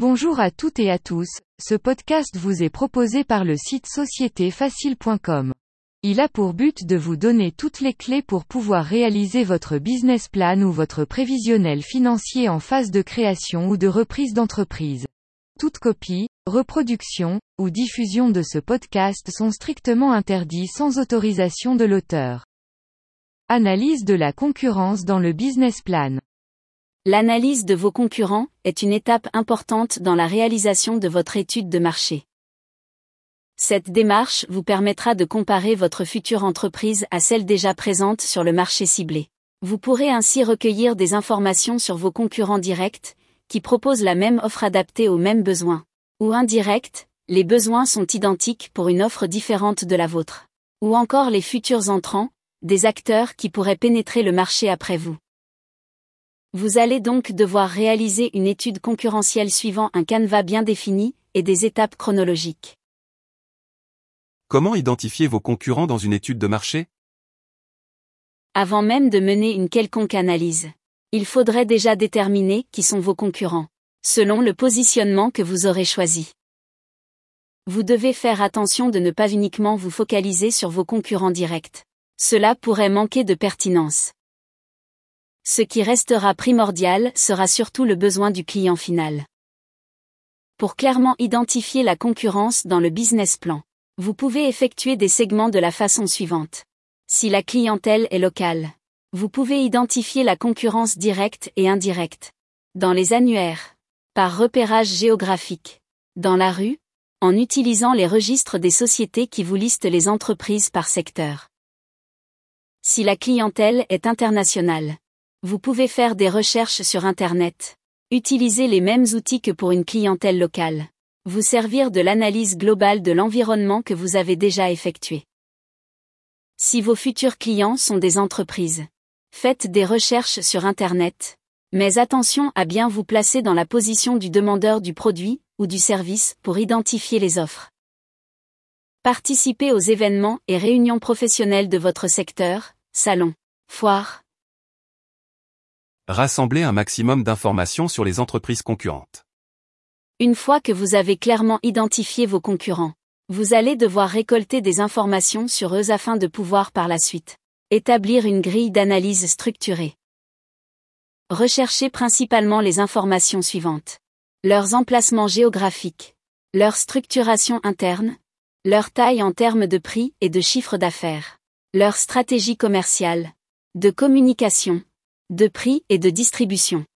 Bonjour à toutes et à tous, ce podcast vous est proposé par le site sociétéfacile.com. Il a pour but de vous donner toutes les clés pour pouvoir réaliser votre business plan ou votre prévisionnel financier en phase de création ou de reprise d'entreprise. Toute copie, reproduction, ou diffusion de ce podcast sont strictement interdits sans autorisation de l'auteur. Analyse de la concurrence dans le business plan. L'analyse de vos concurrents est une étape importante dans la réalisation de votre étude de marché. Cette démarche vous permettra de comparer votre future entreprise à celle déjà présente sur le marché ciblé. Vous pourrez ainsi recueillir des informations sur vos concurrents directs, qui proposent la même offre adaptée aux mêmes besoins. Ou indirects, les besoins sont identiques pour une offre différente de la vôtre. Ou encore les futurs entrants, des acteurs qui pourraient pénétrer le marché après vous. Vous allez donc devoir réaliser une étude concurrentielle suivant un canevas bien défini, et des étapes chronologiques. Comment identifier vos concurrents dans une étude de marché? Avant même de mener une quelconque analyse, il faudrait déjà déterminer qui sont vos concurrents, selon le positionnement que vous aurez choisi. Vous devez faire attention de ne pas uniquement vous focaliser sur vos concurrents directs. Cela pourrait manquer de pertinence. Ce qui restera primordial sera surtout le besoin du client final. Pour clairement identifier la concurrence dans le business plan, vous pouvez effectuer des segments de la façon suivante. Si la clientèle est locale, vous pouvez identifier la concurrence directe et indirecte. Dans les annuaires, par repérage géographique, dans la rue, en utilisant les registres des sociétés qui vous listent les entreprises par secteur. Si la clientèle est internationale, vous pouvez faire des recherches sur Internet. Utiliser les mêmes outils que pour une clientèle locale vous servir de l'analyse globale de l'environnement que vous avez déjà effectué. Si vos futurs clients sont des entreprises, faites des recherches sur Internet, mais attention à bien vous placer dans la position du demandeur du produit ou du service pour identifier les offres. Participez aux événements et réunions professionnelles de votre secteur, salons, foires. Rassemblez un maximum d'informations sur les entreprises concurrentes. Une fois que vous avez clairement identifié vos concurrents, vous allez devoir récolter des informations sur eux afin de pouvoir par la suite établir une grille d'analyse structurée. Recherchez principalement les informations suivantes. Leurs emplacements géographiques, leur structuration interne, leur taille en termes de prix et de chiffre d'affaires, leur stratégie commerciale, de communication, de prix et de distribution.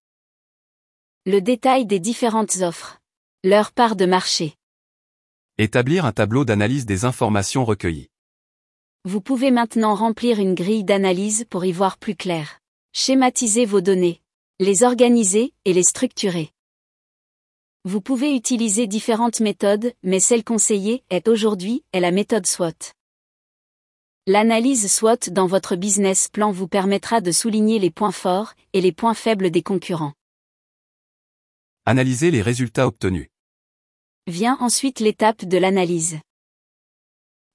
Le détail des différentes offres, leur part de marché. Établir un tableau d'analyse des informations recueillies. Vous pouvez maintenant remplir une grille d'analyse pour y voir plus clair. Schématiser vos données, les organiser et les structurer. Vous pouvez utiliser différentes méthodes, mais celle conseillée est aujourd'hui est la méthode SWOT. L'analyse SWOT dans votre business plan vous permettra de souligner les points forts et les points faibles des concurrents. Analyser les résultats obtenus. Vient ensuite l'étape de l'analyse.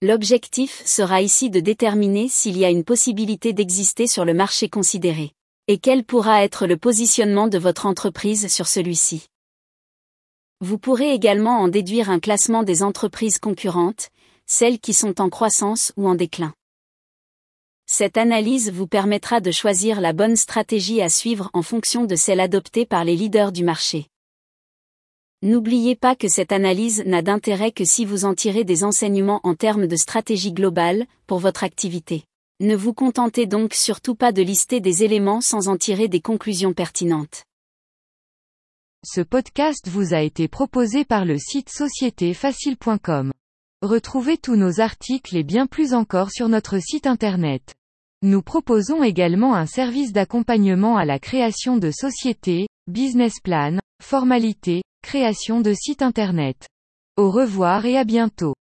L'objectif sera ici de déterminer s'il y a une possibilité d'exister sur le marché considéré, et quel pourra être le positionnement de votre entreprise sur celui-ci. Vous pourrez également en déduire un classement des entreprises concurrentes, celles qui sont en croissance ou en déclin. Cette analyse vous permettra de choisir la bonne stratégie à suivre en fonction de celle adoptée par les leaders du marché. N'oubliez pas que cette analyse n'a d'intérêt que si vous en tirez des enseignements en termes de stratégie globale, pour votre activité. Ne vous contentez donc surtout pas de lister des éléments sans en tirer des conclusions pertinentes. Ce podcast vous a été proposé par le site sociétéfacile.com. Retrouvez tous nos articles et bien plus encore sur notre site internet. Nous proposons également un service d'accompagnement à la création de sociétés, business plan, formalités, création de site internet. Au revoir et à bientôt.